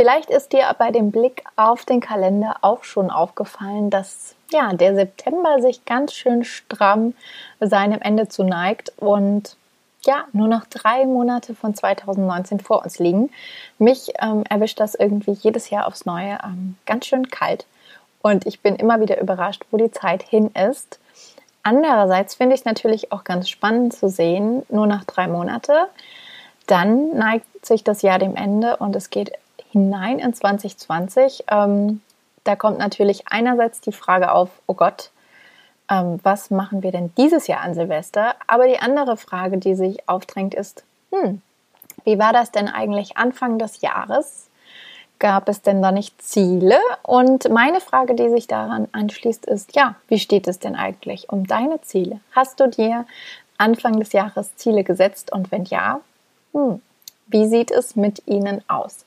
Vielleicht ist dir bei dem Blick auf den Kalender auch schon aufgefallen, dass ja, der September sich ganz schön stramm seinem Ende zuneigt und ja, nur noch drei Monate von 2019 vor uns liegen. Mich ähm, erwischt das irgendwie jedes Jahr aufs Neue ähm, ganz schön kalt. Und ich bin immer wieder überrascht, wo die Zeit hin ist. Andererseits finde ich es natürlich auch ganz spannend zu sehen, nur noch drei Monate. Dann neigt sich das Jahr dem Ende und es geht hinein in 2020. Ähm, da kommt natürlich einerseits die Frage auf, oh Gott, ähm, was machen wir denn dieses Jahr an Silvester? Aber die andere Frage, die sich aufdrängt, ist, hm, wie war das denn eigentlich Anfang des Jahres? Gab es denn da nicht Ziele? Und meine Frage, die sich daran anschließt, ist, ja, wie steht es denn eigentlich um deine Ziele? Hast du dir Anfang des Jahres Ziele gesetzt? Und wenn ja, hm, wie sieht es mit ihnen aus?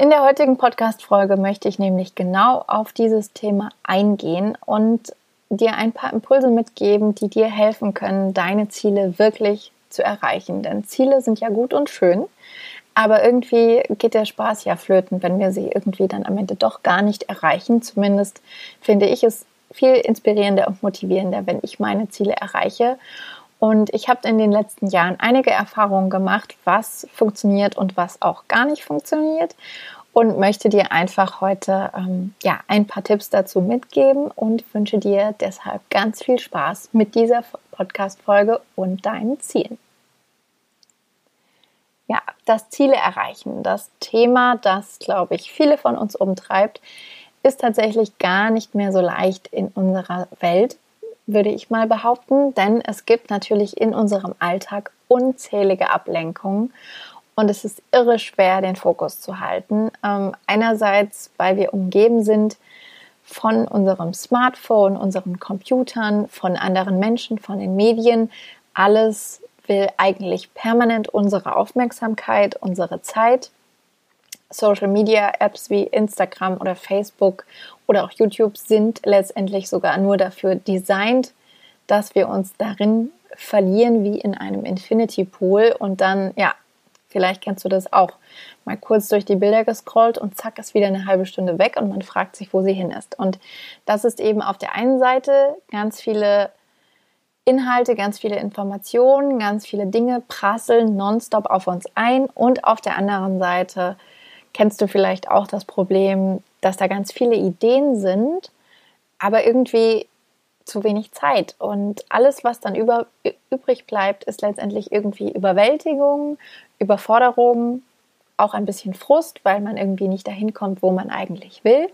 In der heutigen Podcast-Folge möchte ich nämlich genau auf dieses Thema eingehen und dir ein paar Impulse mitgeben, die dir helfen können, deine Ziele wirklich zu erreichen. Denn Ziele sind ja gut und schön, aber irgendwie geht der Spaß ja flöten, wenn wir sie irgendwie dann am Ende doch gar nicht erreichen. Zumindest finde ich es viel inspirierender und motivierender, wenn ich meine Ziele erreiche. Und ich habe in den letzten Jahren einige Erfahrungen gemacht, was funktioniert und was auch gar nicht funktioniert und möchte dir einfach heute ähm, ja, ein paar Tipps dazu mitgeben und wünsche dir deshalb ganz viel Spaß mit dieser Podcast-Folge und deinen Zielen. Ja, das Ziele erreichen, das Thema, das, glaube ich, viele von uns umtreibt, ist tatsächlich gar nicht mehr so leicht in unserer Welt, würde ich mal behaupten, denn es gibt natürlich in unserem Alltag unzählige Ablenkungen und es ist irre schwer, den Fokus zu halten. Ähm, einerseits, weil wir umgeben sind von unserem Smartphone, unseren Computern, von anderen Menschen, von den Medien. Alles will eigentlich permanent unsere Aufmerksamkeit, unsere Zeit. Social Media Apps wie Instagram oder Facebook oder auch YouTube sind letztendlich sogar nur dafür designt, dass wir uns darin verlieren wie in einem Infinity Pool und dann ja Vielleicht kennst du das auch. Mal kurz durch die Bilder gescrollt und zack ist wieder eine halbe Stunde weg und man fragt sich, wo sie hin ist. Und das ist eben auf der einen Seite ganz viele Inhalte, ganz viele Informationen, ganz viele Dinge prasseln nonstop auf uns ein. Und auf der anderen Seite kennst du vielleicht auch das Problem, dass da ganz viele Ideen sind, aber irgendwie zu wenig Zeit. Und alles, was dann über, übrig bleibt, ist letztendlich irgendwie Überwältigung, Überforderung, auch ein bisschen Frust, weil man irgendwie nicht dahin kommt, wo man eigentlich will.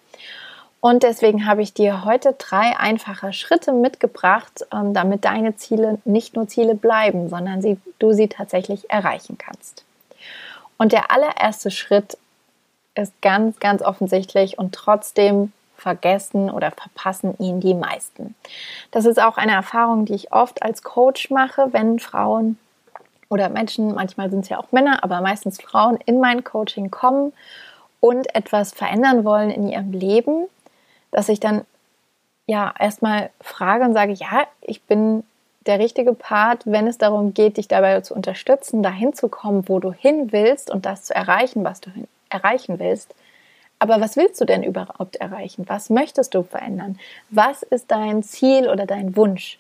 Und deswegen habe ich dir heute drei einfache Schritte mitgebracht, ähm, damit deine Ziele nicht nur Ziele bleiben, sondern sie, du sie tatsächlich erreichen kannst. Und der allererste Schritt ist ganz, ganz offensichtlich und trotzdem vergessen oder verpassen ihn die meisten. Das ist auch eine Erfahrung, die ich oft als Coach mache, wenn Frauen oder Menschen, manchmal sind es ja auch Männer, aber meistens Frauen in mein Coaching kommen und etwas verändern wollen in ihrem Leben, dass ich dann ja erstmal frage und sage, ja, ich bin der richtige Part, wenn es darum geht, dich dabei zu unterstützen, dahin zu kommen, wo du hin willst und das zu erreichen, was du erreichen willst. Aber was willst du denn überhaupt erreichen? Was möchtest du verändern? Was ist dein Ziel oder dein Wunsch?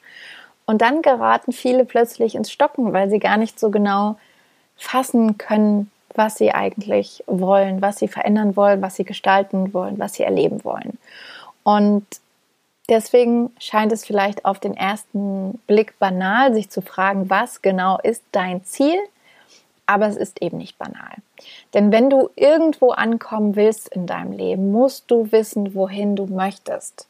Und dann geraten viele plötzlich ins Stocken, weil sie gar nicht so genau fassen können, was sie eigentlich wollen, was sie verändern wollen, was sie gestalten wollen, was sie erleben wollen. Und deswegen scheint es vielleicht auf den ersten Blick banal, sich zu fragen, was genau ist dein Ziel? Aber es ist eben nicht banal. Denn wenn du irgendwo ankommen willst in deinem Leben, musst du wissen, wohin du möchtest.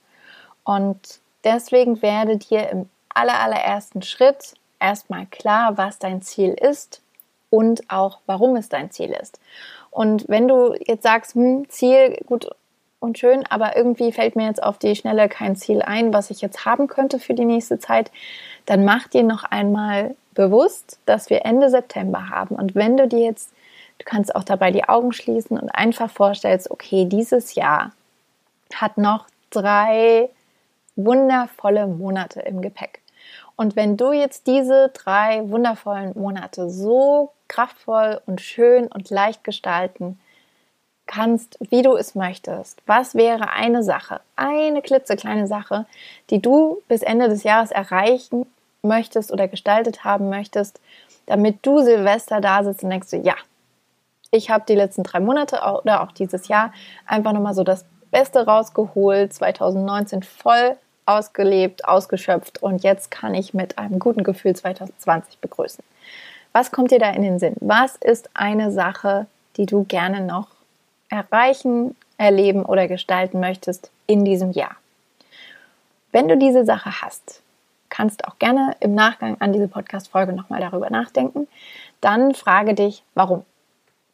Und deswegen werde dir im aller, allerersten Schritt erstmal klar, was dein Ziel ist und auch warum es dein Ziel ist. Und wenn du jetzt sagst, hm, Ziel, gut, und schön, aber irgendwie fällt mir jetzt auf die Schnelle kein Ziel ein, was ich jetzt haben könnte für die nächste Zeit, dann mach dir noch einmal bewusst, dass wir Ende September haben. Und wenn du dir jetzt, du kannst auch dabei die Augen schließen und einfach vorstellst, okay, dieses Jahr hat noch drei wundervolle Monate im Gepäck. Und wenn du jetzt diese drei wundervollen Monate so kraftvoll und schön und leicht gestalten kannst, wie du es möchtest. Was wäre eine Sache, eine klitzekleine Sache, die du bis Ende des Jahres erreichen möchtest oder gestaltet haben möchtest, damit du Silvester da sitzt und denkst, ja, ich habe die letzten drei Monate oder auch dieses Jahr einfach nochmal so das Beste rausgeholt, 2019 voll ausgelebt, ausgeschöpft und jetzt kann ich mit einem guten Gefühl 2020 begrüßen. Was kommt dir da in den Sinn? Was ist eine Sache, die du gerne noch erreichen, erleben oder gestalten möchtest in diesem Jahr. Wenn du diese Sache hast, kannst auch gerne im Nachgang an diese Podcast-Folge nochmal darüber nachdenken. Dann frage dich, warum.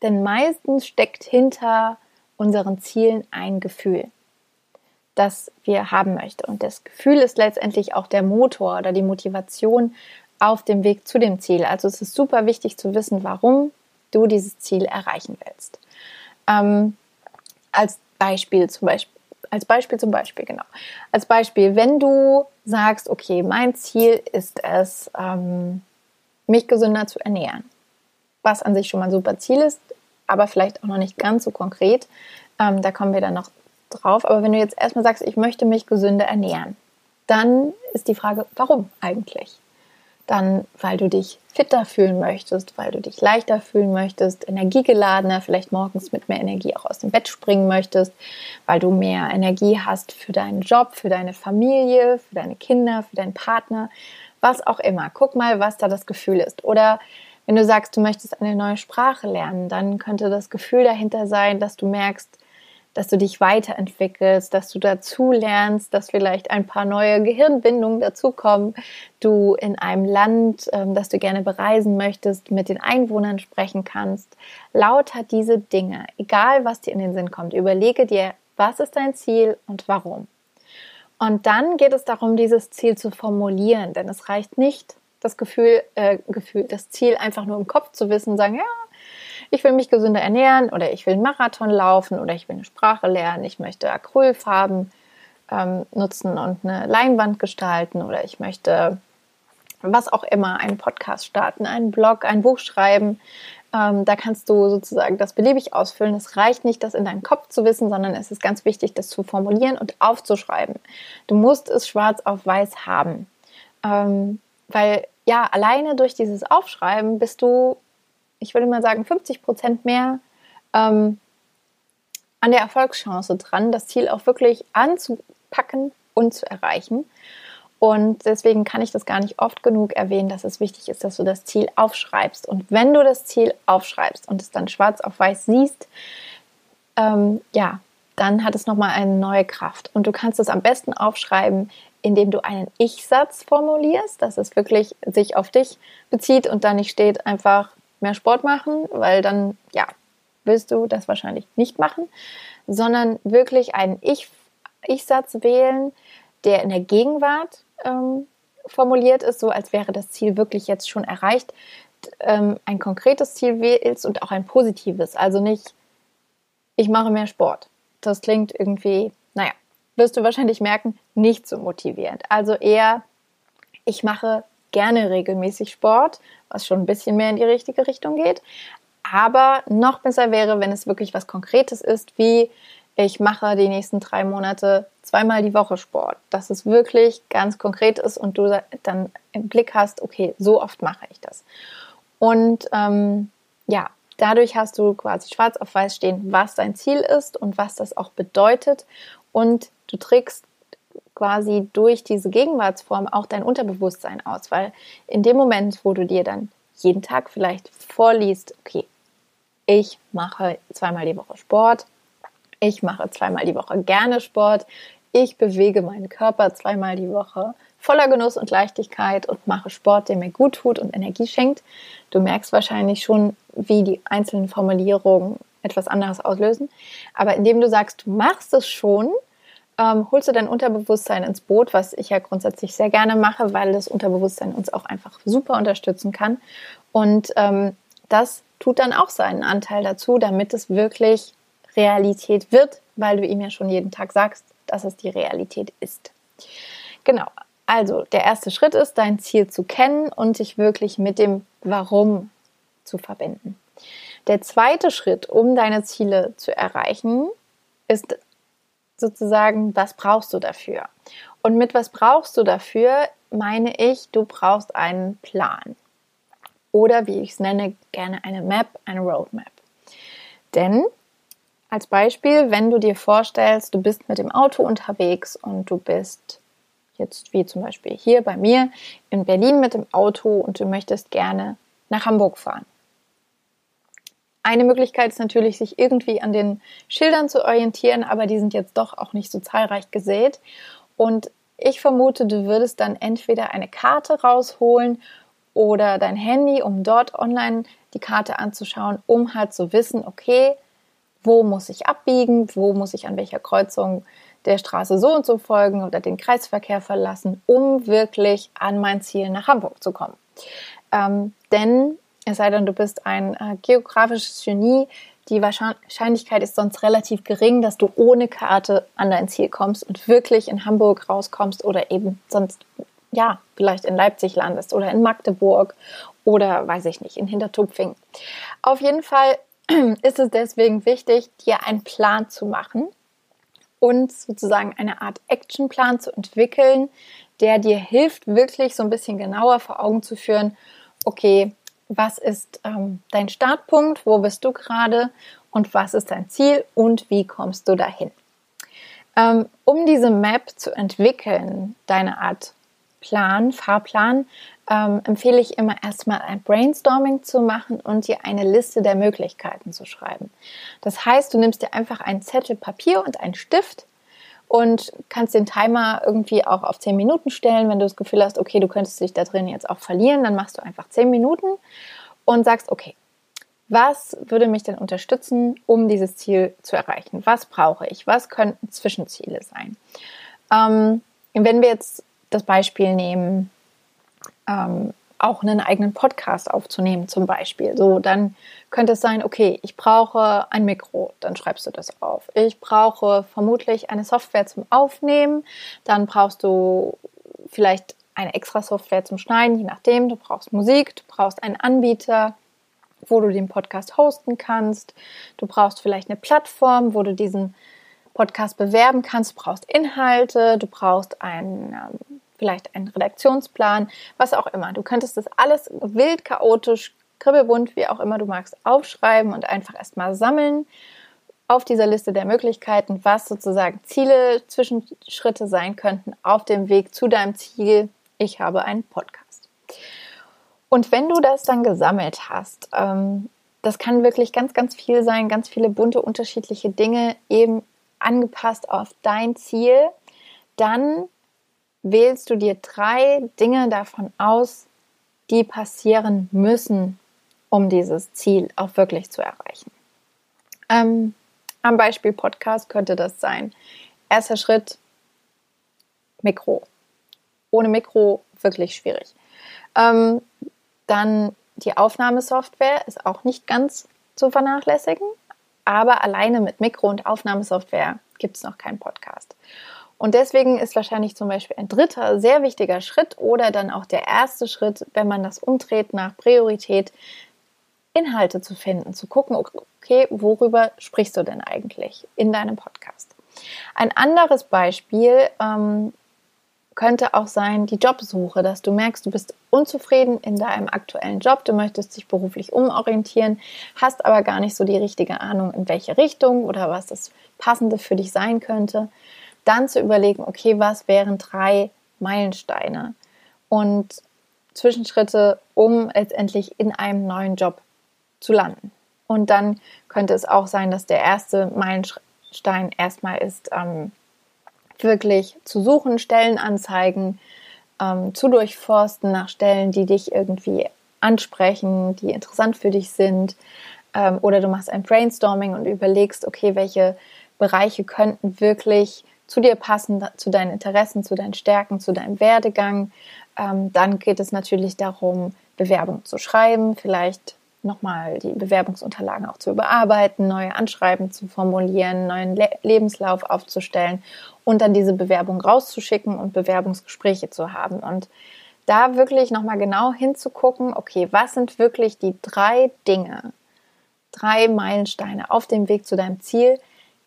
Denn meistens steckt hinter unseren Zielen ein Gefühl, das wir haben möchten. Und das Gefühl ist letztendlich auch der Motor oder die Motivation auf dem Weg zu dem Ziel. Also es ist super wichtig zu wissen, warum du dieses Ziel erreichen willst. Ähm, als Beispiel zum Beispiel, als Beispiel zum Beispiel, genau. Als Beispiel, wenn du sagst, okay, mein Ziel ist es, ähm, mich gesünder zu ernähren, was an sich schon mal ein super Ziel ist, aber vielleicht auch noch nicht ganz so konkret. Ähm, da kommen wir dann noch drauf. Aber wenn du jetzt erstmal sagst, ich möchte mich gesünder ernähren, dann ist die Frage, warum eigentlich? Dann weil du dich fitter fühlen möchtest, weil du dich leichter fühlen möchtest, energiegeladener, vielleicht morgens mit mehr Energie auch aus dem Bett springen möchtest, weil du mehr Energie hast für deinen Job, für deine Familie, für deine Kinder, für deinen Partner, was auch immer. Guck mal, was da das Gefühl ist. Oder wenn du sagst, du möchtest eine neue Sprache lernen, dann könnte das Gefühl dahinter sein, dass du merkst, dass du dich weiterentwickelst, dass du dazu lernst, dass vielleicht ein paar neue Gehirnbindungen dazukommen, du in einem Land, ähm, das du gerne bereisen möchtest, mit den Einwohnern sprechen kannst. Lauter diese Dinge, egal was dir in den Sinn kommt, überlege dir, was ist dein Ziel und warum. Und dann geht es darum, dieses Ziel zu formulieren, denn es reicht nicht, das Gefühl, äh, Gefühl, das Ziel einfach nur im Kopf zu wissen, sagen, ja, ich will mich gesünder ernähren oder ich will einen Marathon laufen oder ich will eine Sprache lernen, ich möchte Acrylfarben ähm, nutzen und eine Leinwand gestalten oder ich möchte was auch immer, einen Podcast starten, einen Blog, ein Buch schreiben. Ähm, da kannst du sozusagen das beliebig ausfüllen. Es reicht nicht, das in deinem Kopf zu wissen, sondern es ist ganz wichtig, das zu formulieren und aufzuschreiben. Du musst es schwarz auf weiß haben. Ähm, weil ja, alleine durch dieses Aufschreiben bist du ich würde mal sagen, 50 Prozent mehr ähm, an der Erfolgschance dran, das Ziel auch wirklich anzupacken und zu erreichen. Und deswegen kann ich das gar nicht oft genug erwähnen, dass es wichtig ist, dass du das Ziel aufschreibst. Und wenn du das Ziel aufschreibst und es dann schwarz auf weiß siehst, ähm, ja, dann hat es nochmal eine neue Kraft. Und du kannst es am besten aufschreiben, indem du einen Ich-Satz formulierst, dass es wirklich sich auf dich bezieht und da nicht steht einfach, mehr Sport machen, weil dann, ja, willst du das wahrscheinlich nicht machen, sondern wirklich einen Ich-Satz wählen, der in der Gegenwart ähm, formuliert ist, so als wäre das Ziel wirklich jetzt schon erreicht. Ähm, ein konkretes Ziel wählst und auch ein positives. Also nicht, ich mache mehr Sport. Das klingt irgendwie, naja, wirst du wahrscheinlich merken, nicht so motivierend. Also eher, ich mache gerne regelmäßig Sport, was schon ein bisschen mehr in die richtige Richtung geht. Aber noch besser wäre, wenn es wirklich was Konkretes ist, wie ich mache die nächsten drei Monate zweimal die Woche Sport. Dass es wirklich ganz konkret ist und du dann im Blick hast, okay, so oft mache ich das. Und ähm, ja, dadurch hast du quasi schwarz auf weiß stehen, was dein Ziel ist und was das auch bedeutet. Und du trägst quasi durch diese Gegenwartsform auch dein Unterbewusstsein aus, weil in dem Moment, wo du dir dann jeden Tag vielleicht vorliest, okay, ich mache zweimal die Woche Sport, ich mache zweimal die Woche gerne Sport, ich bewege meinen Körper zweimal die Woche voller Genuss und Leichtigkeit und mache Sport, der mir gut tut und Energie schenkt. Du merkst wahrscheinlich schon, wie die einzelnen Formulierungen etwas anderes auslösen. Aber indem du sagst, du machst es schon, ähm, holst du dein Unterbewusstsein ins Boot, was ich ja grundsätzlich sehr gerne mache, weil das Unterbewusstsein uns auch einfach super unterstützen kann. Und ähm, das tut dann auch seinen Anteil dazu, damit es wirklich Realität wird, weil du ihm ja schon jeden Tag sagst, dass es die Realität ist. Genau. Also der erste Schritt ist, dein Ziel zu kennen und dich wirklich mit dem Warum zu verbinden. Der zweite Schritt, um deine Ziele zu erreichen, ist sozusagen, was brauchst du dafür? Und mit was brauchst du dafür, meine ich, du brauchst einen Plan. Oder wie ich es nenne, gerne eine Map, eine Roadmap. Denn als Beispiel, wenn du dir vorstellst, du bist mit dem Auto unterwegs und du bist jetzt wie zum Beispiel hier bei mir in Berlin mit dem Auto und du möchtest gerne nach Hamburg fahren. Eine Möglichkeit ist natürlich, sich irgendwie an den Schildern zu orientieren, aber die sind jetzt doch auch nicht so zahlreich gesät. Und ich vermute, du würdest dann entweder eine Karte rausholen oder dein Handy, um dort online die Karte anzuschauen, um halt zu wissen, okay, wo muss ich abbiegen, wo muss ich an welcher Kreuzung der Straße so und so folgen oder den Kreisverkehr verlassen, um wirklich an mein Ziel nach Hamburg zu kommen. Ähm, denn es sei denn, du bist ein äh, geografisches Genie. Die Wahrscheinlichkeit ist sonst relativ gering, dass du ohne Karte an dein Ziel kommst und wirklich in Hamburg rauskommst oder eben sonst, ja, vielleicht in Leipzig landest oder in Magdeburg oder weiß ich nicht, in Hintertupfing. Auf jeden Fall ist es deswegen wichtig, dir einen Plan zu machen und sozusagen eine Art Actionplan zu entwickeln, der dir hilft, wirklich so ein bisschen genauer vor Augen zu führen, okay, was ist ähm, dein Startpunkt, wo bist du gerade und was ist dein Ziel und wie kommst du dahin. Ähm, um diese Map zu entwickeln, deine Art Plan, Fahrplan, ähm, empfehle ich immer erstmal ein Brainstorming zu machen und dir eine Liste der Möglichkeiten zu schreiben. Das heißt, du nimmst dir einfach einen Zettel Papier und einen Stift und kannst den Timer irgendwie auch auf 10 Minuten stellen. Wenn du das Gefühl hast, okay, du könntest dich da drin jetzt auch verlieren, dann machst du einfach 10 Minuten und sagst, okay, was würde mich denn unterstützen, um dieses Ziel zu erreichen? Was brauche ich? Was könnten Zwischenziele sein? Ähm, wenn wir jetzt das Beispiel nehmen, ähm, auch einen eigenen Podcast aufzunehmen zum Beispiel. So, dann könnte es sein, okay, ich brauche ein Mikro, dann schreibst du das auf. Ich brauche vermutlich eine Software zum Aufnehmen, dann brauchst du vielleicht eine extra Software zum Schneiden, je nachdem. Du brauchst Musik, du brauchst einen Anbieter, wo du den Podcast hosten kannst. Du brauchst vielleicht eine Plattform, wo du diesen Podcast bewerben kannst. Du brauchst Inhalte, du brauchst einen ähm, vielleicht einen Redaktionsplan, was auch immer. Du könntest das alles wild, chaotisch, kribbelbunt, wie auch immer du magst, aufschreiben und einfach erstmal sammeln auf dieser Liste der Möglichkeiten, was sozusagen Ziele, Zwischenschritte sein könnten auf dem Weg zu deinem Ziel. Ich habe einen Podcast. Und wenn du das dann gesammelt hast, ähm, das kann wirklich ganz, ganz viel sein, ganz viele bunte, unterschiedliche Dinge eben angepasst auf dein Ziel, dann wählst du dir drei Dinge davon aus, die passieren müssen, um dieses Ziel auch wirklich zu erreichen. Ähm, am Beispiel Podcast könnte das sein. Erster Schritt, Mikro. Ohne Mikro wirklich schwierig. Ähm, dann die Aufnahmesoftware ist auch nicht ganz zu vernachlässigen, aber alleine mit Mikro und Aufnahmesoftware gibt es noch keinen Podcast. Und deswegen ist wahrscheinlich zum Beispiel ein dritter sehr wichtiger Schritt oder dann auch der erste Schritt, wenn man das umdreht nach Priorität, Inhalte zu finden, zu gucken, okay, worüber sprichst du denn eigentlich in deinem Podcast? Ein anderes Beispiel ähm, könnte auch sein die Jobsuche, dass du merkst, du bist unzufrieden in deinem aktuellen Job, du möchtest dich beruflich umorientieren, hast aber gar nicht so die richtige Ahnung, in welche Richtung oder was das Passende für dich sein könnte dann zu überlegen, okay, was wären drei Meilensteine und Zwischenschritte, um letztendlich in einem neuen Job zu landen. Und dann könnte es auch sein, dass der erste Meilenstein erstmal ist, ähm, wirklich zu suchen, Stellenanzeigen ähm, zu durchforsten nach Stellen, die dich irgendwie ansprechen, die interessant für dich sind, Ähm, oder du machst ein Brainstorming und überlegst, okay, welche Bereiche könnten wirklich zu dir passen, zu deinen Interessen, zu deinen Stärken, zu deinem Werdegang. Ähm, dann geht es natürlich darum, Bewerbung zu schreiben, vielleicht nochmal die Bewerbungsunterlagen auch zu überarbeiten, neue Anschreiben zu formulieren, neuen Le Lebenslauf aufzustellen und dann diese Bewerbung rauszuschicken und Bewerbungsgespräche zu haben. Und da wirklich nochmal genau hinzugucken, okay, was sind wirklich die drei Dinge, drei Meilensteine auf dem Weg zu deinem Ziel,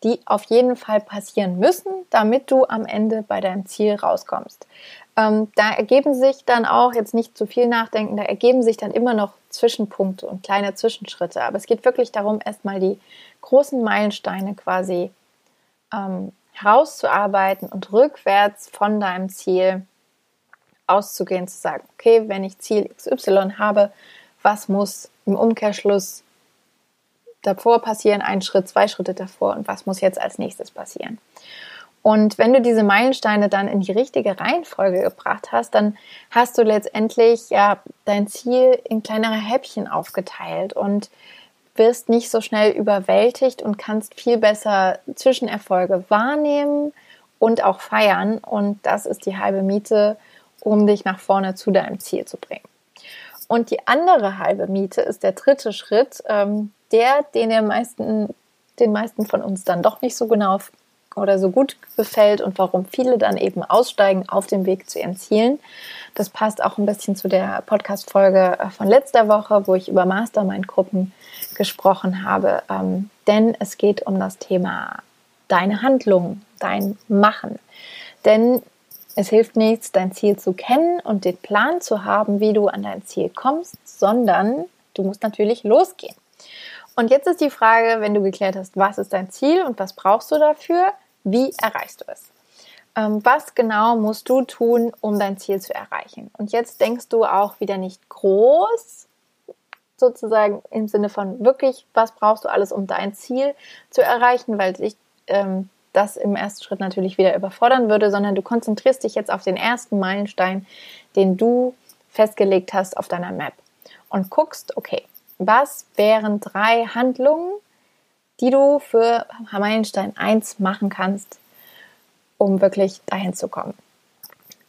die auf jeden Fall passieren müssen, damit du am Ende bei deinem Ziel rauskommst. Ähm, da ergeben sich dann auch, jetzt nicht zu viel nachdenken, da ergeben sich dann immer noch Zwischenpunkte und kleine Zwischenschritte. Aber es geht wirklich darum, erstmal die großen Meilensteine quasi ähm, herauszuarbeiten und rückwärts von deinem Ziel auszugehen, zu sagen, okay, wenn ich Ziel XY habe, was muss im Umkehrschluss davor passieren, einen Schritt, zwei Schritte davor und was muss jetzt als nächstes passieren. Und wenn du diese Meilensteine dann in die richtige Reihenfolge gebracht hast, dann hast du letztendlich ja dein Ziel in kleinere Häppchen aufgeteilt und wirst nicht so schnell überwältigt und kannst viel besser Zwischenerfolge wahrnehmen und auch feiern. Und das ist die halbe Miete, um dich nach vorne zu deinem Ziel zu bringen. Und die andere halbe Miete ist der dritte Schritt, ähm, der, den der meisten, den meisten von uns dann doch nicht so genau oder so gut gefällt und warum viele dann eben aussteigen auf dem Weg zu ihren Zielen. Das passt auch ein bisschen zu der Podcast-Folge äh, von letzter Woche, wo ich über Mastermind-Gruppen gesprochen habe. Ähm, denn es geht um das Thema deine Handlung, dein Machen. Denn es hilft nichts, dein Ziel zu kennen und den Plan zu haben, wie du an dein Ziel kommst, sondern du musst natürlich losgehen. Und jetzt ist die Frage, wenn du geklärt hast, was ist dein Ziel und was brauchst du dafür, wie erreichst du es? Ähm, was genau musst du tun, um dein Ziel zu erreichen? Und jetzt denkst du auch wieder nicht groß, sozusagen im Sinne von wirklich, was brauchst du alles, um dein Ziel zu erreichen, weil dich ähm, das im ersten Schritt natürlich wieder überfordern würde, sondern du konzentrierst dich jetzt auf den ersten Meilenstein, den du festgelegt hast auf deiner Map und guckst, okay, was wären drei Handlungen, die du für Meilenstein 1 machen kannst, um wirklich dahin zu kommen.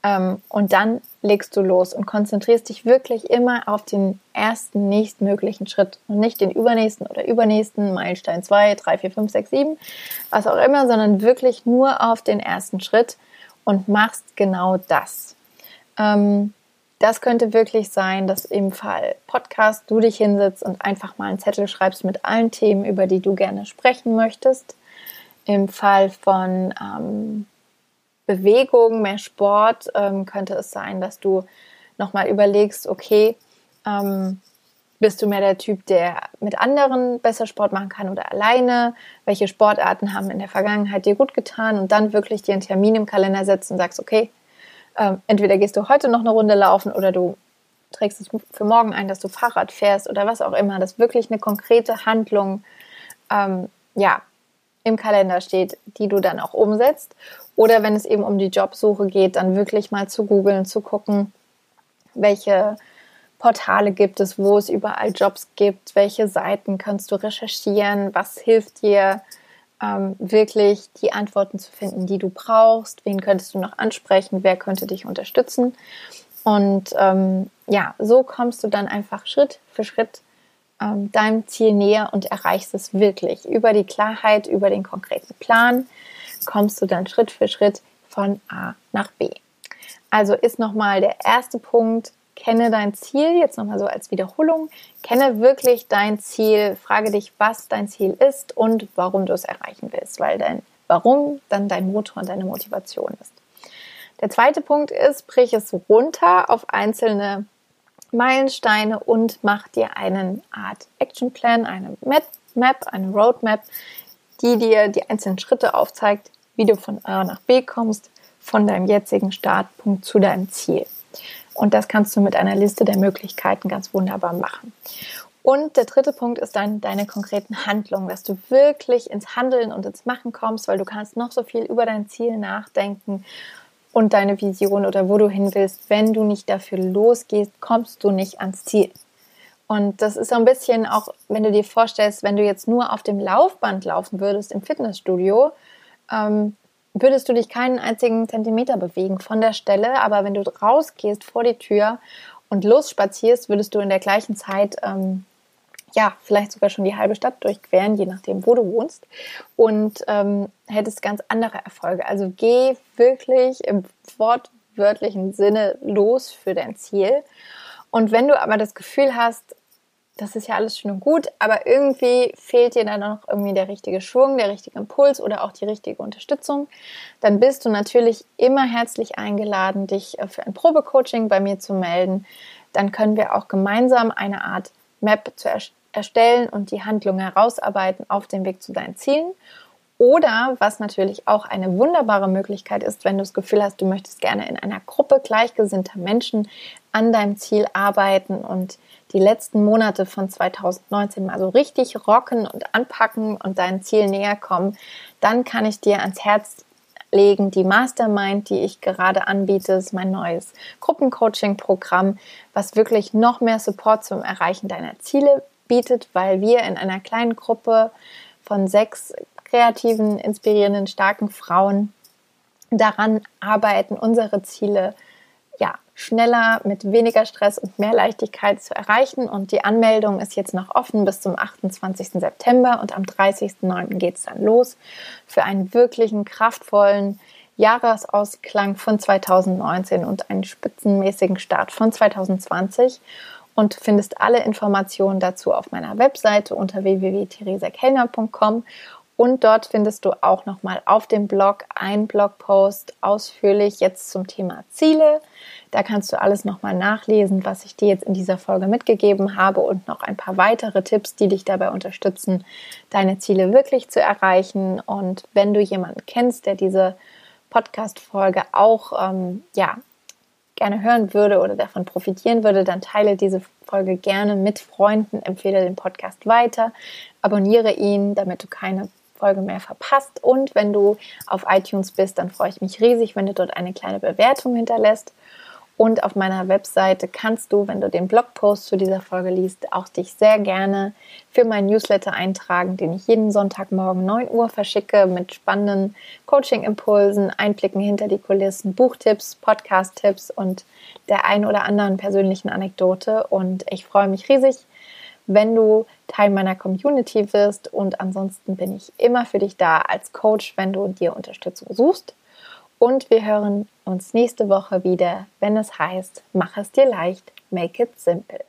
Ähm, und dann legst du los und konzentrierst dich wirklich immer auf den ersten nächstmöglichen Schritt und nicht den übernächsten oder übernächsten Meilenstein 2, 3, 4, 5, 6, 7, was auch immer, sondern wirklich nur auf den ersten Schritt und machst genau das. Ähm, das könnte wirklich sein, dass im Fall Podcast du dich hinsetzt und einfach mal einen Zettel schreibst mit allen Themen, über die du gerne sprechen möchtest. Im Fall von ähm, Bewegung, mehr Sport, ähm, könnte es sein, dass du nochmal überlegst, okay, ähm, bist du mehr der Typ, der mit anderen besser Sport machen kann oder alleine? Welche Sportarten haben in der Vergangenheit dir gut getan? Und dann wirklich dir einen Termin im Kalender setzt und sagst, okay, ähm, entweder gehst du heute noch eine Runde laufen oder du trägst es für morgen ein, dass du Fahrrad fährst oder was auch immer, dass wirklich eine konkrete Handlung ähm, ja, im Kalender steht, die du dann auch umsetzt. Oder wenn es eben um die Jobsuche geht, dann wirklich mal zu googeln, zu gucken, welche Portale gibt es, wo es überall Jobs gibt, welche Seiten kannst du recherchieren, was hilft dir, ähm, wirklich die Antworten zu finden, die du brauchst. Wen könntest du noch ansprechen? Wer könnte dich unterstützen? Und ähm, ja, so kommst du dann einfach Schritt für Schritt ähm, deinem Ziel näher und erreichst es wirklich. Über die Klarheit, über den konkreten Plan kommst du dann Schritt für Schritt von A nach B. Also ist nochmal der erste Punkt, kenne dein Ziel, jetzt nochmal so als Wiederholung, kenne wirklich dein Ziel, frage dich, was dein Ziel ist und warum du es erreichen willst, weil dein Warum dann dein Motor und deine Motivation ist. Der zweite Punkt ist, brich es runter auf einzelne Meilensteine und mach dir eine Art Actionplan, eine Map, eine Roadmap, die dir die einzelnen Schritte aufzeigt, wie du von A nach B kommst, von deinem jetzigen Startpunkt zu deinem Ziel. Und das kannst du mit einer Liste der Möglichkeiten ganz wunderbar machen. Und der dritte Punkt ist dann deine konkreten Handlungen, dass du wirklich ins Handeln und ins Machen kommst, weil du kannst noch so viel über dein Ziel nachdenken und deine Vision oder wo du hin willst. Wenn du nicht dafür losgehst, kommst du nicht ans Ziel. Und das ist so ein bisschen auch, wenn du dir vorstellst, wenn du jetzt nur auf dem Laufband laufen würdest im Fitnessstudio, ähm, würdest du dich keinen einzigen Zentimeter bewegen von der Stelle. Aber wenn du rausgehst vor die Tür und losspazierst, würdest du in der gleichen Zeit ähm, ja, vielleicht sogar schon die halbe Stadt durchqueren, je nachdem, wo du wohnst. Und ähm, hättest ganz andere Erfolge. Also geh wirklich im wortwörtlichen Sinne los für dein Ziel. Und wenn du aber das Gefühl hast, das ist ja alles schön und gut, aber irgendwie fehlt dir dann noch irgendwie der richtige Schwung, der richtige Impuls oder auch die richtige Unterstützung, dann bist du natürlich immer herzlich eingeladen, dich äh, für ein Probecoaching bei mir zu melden. Dann können wir auch gemeinsam eine Art Map zu erstellen und die Handlung herausarbeiten auf dem Weg zu deinen Zielen. Oder was natürlich auch eine wunderbare Möglichkeit ist, wenn du das Gefühl hast, du möchtest gerne in einer Gruppe gleichgesinnter Menschen an deinem Ziel arbeiten und die letzten Monate von 2019 mal so richtig rocken und anpacken und deinem Ziel näher kommen, dann kann ich dir ans Herz legen, die Mastermind, die ich gerade anbiete, ist mein neues Gruppencoaching-Programm, was wirklich noch mehr Support zum Erreichen deiner Ziele bietet, weil wir in einer kleinen Gruppe von sechs kreativen, inspirierenden, starken Frauen daran arbeiten, unsere Ziele ja, schneller, mit weniger Stress und mehr Leichtigkeit zu erreichen. Und die Anmeldung ist jetzt noch offen bis zum 28. September und am 30.09. geht es dann los für einen wirklichen kraftvollen Jahresausklang von 2019 und einen spitzenmäßigen Start von 2020 und findest alle Informationen dazu auf meiner Webseite unter www.theresakellner.com und dort findest du auch nochmal auf dem Blog einen Blogpost ausführlich jetzt zum Thema Ziele. Da kannst du alles nochmal nachlesen, was ich dir jetzt in dieser Folge mitgegeben habe und noch ein paar weitere Tipps, die dich dabei unterstützen, deine Ziele wirklich zu erreichen. Und wenn du jemanden kennst, der diese Podcast-Folge auch ähm, ja, gerne hören würde oder davon profitieren würde, dann teile diese Folge gerne mit Freunden, empfehle den Podcast weiter, abonniere ihn, damit du keine Folge mehr verpasst. Und wenn du auf iTunes bist, dann freue ich mich riesig, wenn du dort eine kleine Bewertung hinterlässt. Und auf meiner Webseite kannst du, wenn du den Blogpost zu dieser Folge liest, auch dich sehr gerne für meinen Newsletter eintragen, den ich jeden Sonntagmorgen 9 Uhr verschicke mit spannenden Coaching-Impulsen, Einblicken hinter die Kulissen, Buchtipps, Podcast-Tipps und der ein oder anderen persönlichen Anekdote. Und ich freue mich riesig, wenn du Teil meiner Community wirst. Und ansonsten bin ich immer für dich da als Coach, wenn du dir Unterstützung suchst. Und wir hören uns nächste Woche wieder, wenn es heißt, mach es dir leicht, make it simple.